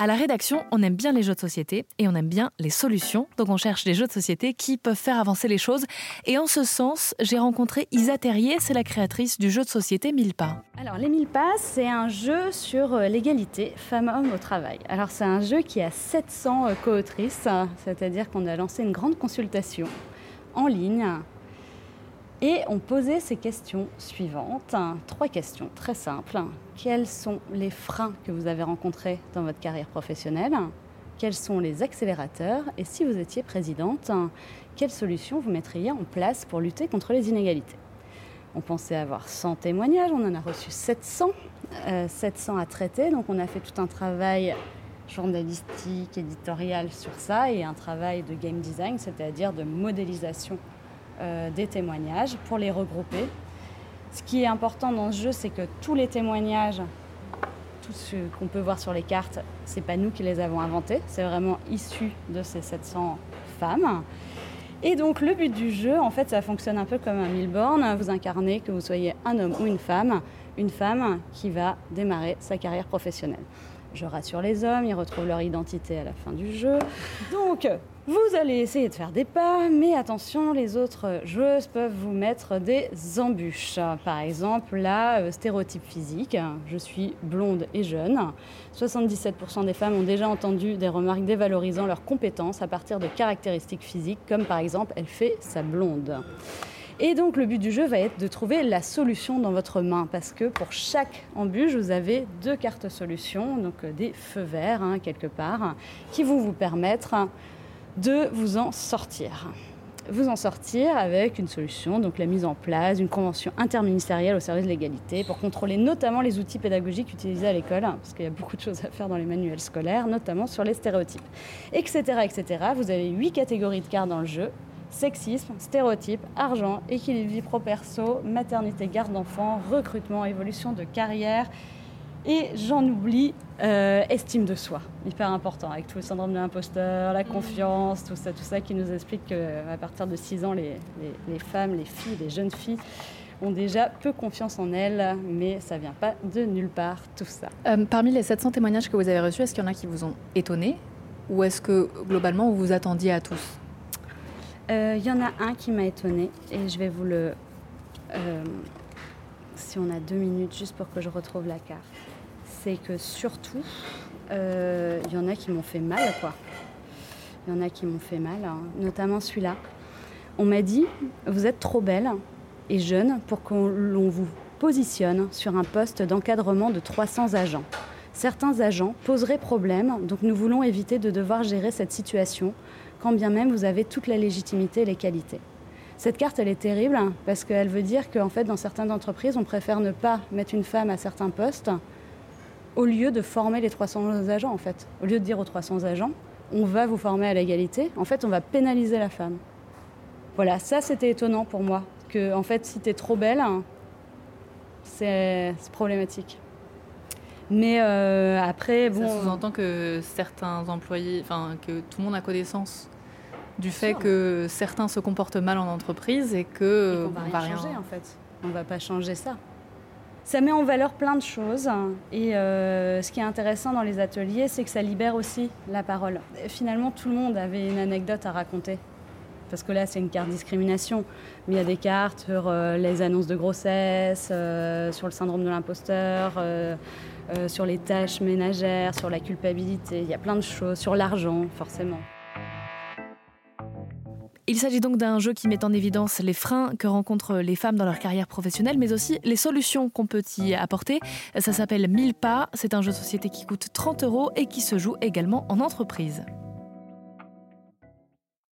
À la rédaction, on aime bien les jeux de société et on aime bien les solutions. Donc on cherche des jeux de société qui peuvent faire avancer les choses. Et en ce sens, j'ai rencontré Isa Terrier, c'est la créatrice du jeu de société Mille pas. Alors les Mille pas, c'est un jeu sur euh, l'égalité femmes-hommes au travail. Alors c'est un jeu qui a 700 euh, co-autrices, c'est-à-dire qu'on a lancé une grande consultation en ligne et on posait ces questions suivantes. Trois questions très simples. Quels sont les freins que vous avez rencontrés dans votre carrière professionnelle? Quels sont les accélérateurs? Et si vous étiez présidente, quelles solutions vous mettriez en place pour lutter contre les inégalités? On pensait avoir 100 témoignages, on en a reçu 700, 700 euh, à traiter. Donc on a fait tout un travail journalistique, éditorial sur ça et un travail de game design, c'est-à-dire de modélisation des témoignages pour les regrouper. Ce qui est important dans ce jeu, c'est que tous les témoignages, tout ce qu'on peut voir sur les cartes, c'est pas nous qui les avons inventés, c'est vraiment issu de ces 700 femmes. Et donc le but du jeu, en fait, ça fonctionne un peu comme un Milborn. Vous incarnez que vous soyez un homme ou une femme, une femme qui va démarrer sa carrière professionnelle. Je rassure les hommes, ils retrouvent leur identité à la fin du jeu. Donc, vous allez essayer de faire des pas, mais attention, les autres joueuses peuvent vous mettre des embûches. Par exemple, la euh, stéréotype physique. Je suis blonde et jeune. 77% des femmes ont déjà entendu des remarques dévalorisant leurs compétences à partir de caractéristiques physiques, comme par exemple, elle fait sa blonde. Et donc le but du jeu va être de trouver la solution dans votre main parce que pour chaque embûche, vous avez deux cartes solutions, donc euh, des feux verts hein, quelque part, qui vont vous permettre de vous en sortir. Vous en sortir avec une solution, donc la mise en place d'une convention interministérielle au service de l'égalité pour contrôler notamment les outils pédagogiques utilisés à l'école, parce qu'il y a beaucoup de choses à faire dans les manuels scolaires, notamment sur les stéréotypes, etc. etc. Vous avez huit catégories de cartes dans le jeu sexisme, stéréotypes, argent, équilibre vie pro-perso, maternité, garde d'enfants, recrutement, évolution de carrière. Et j'en oublie, euh, estime de soi, hyper important, avec tout le syndrome de l'imposteur, la confiance, tout ça, tout ça qui nous explique qu'à partir de 6 ans, les, femmes, les filles, les jeunes filles ont déjà peu confiance en elles, mais ça vient pas de nulle part, tout ça. Euh, parmi les 700 témoignages que vous avez reçus, est-ce qu'il y en a qui vous ont étonné ou est-ce que globalement vous vous attendiez à tous? Il euh, y en a un qui m'a étonné et je vais vous le. Euh, si on a deux minutes juste pour que je retrouve la carte. C'est que surtout, il euh, y en a qui m'ont fait mal, quoi. Il y en a qui m'ont fait mal, hein. notamment celui-là. On m'a dit Vous êtes trop belle et jeune pour qu'on vous positionne sur un poste d'encadrement de 300 agents. Certains agents poseraient problème, donc nous voulons éviter de devoir gérer cette situation quand bien même vous avez toute la légitimité et les qualités. Cette carte, elle est terrible hein, parce qu'elle veut dire qu'en fait, dans certaines entreprises, on préfère ne pas mettre une femme à certains postes au lieu de former les 300 agents, en fait. Au lieu de dire aux 300 agents, on va vous former à l'égalité, en fait, on va pénaliser la femme. Voilà, ça, c'était étonnant pour moi. Que, en fait, si tu es trop belle, hein, c'est problématique. Mais euh, après, bon. Ça sous-entend que certains employés, enfin, que tout le monde a connaissance du fait que certains se comportent mal en entreprise et que. on va, rien changer en fait. On va pas changer ça. Ça met en valeur plein de choses et euh, ce qui est intéressant dans les ateliers, c'est que ça libère aussi la parole. Finalement, tout le monde avait une anecdote à raconter parce que là c'est une carte discrimination, mais il y a des cartes sur euh, les annonces de grossesse, sur le syndrome de l'imposteur, euh, sur les tâches ménagères, sur la culpabilité, il y a plein de choses, sur l'argent forcément. Il s'agit donc d'un jeu qui met en évidence les freins que rencontrent les femmes dans leur carrière professionnelle, mais aussi les solutions qu'on peut y apporter. Ça s'appelle 1000 pas, c'est un jeu de société qui coûte 30 euros et qui se joue également en entreprise.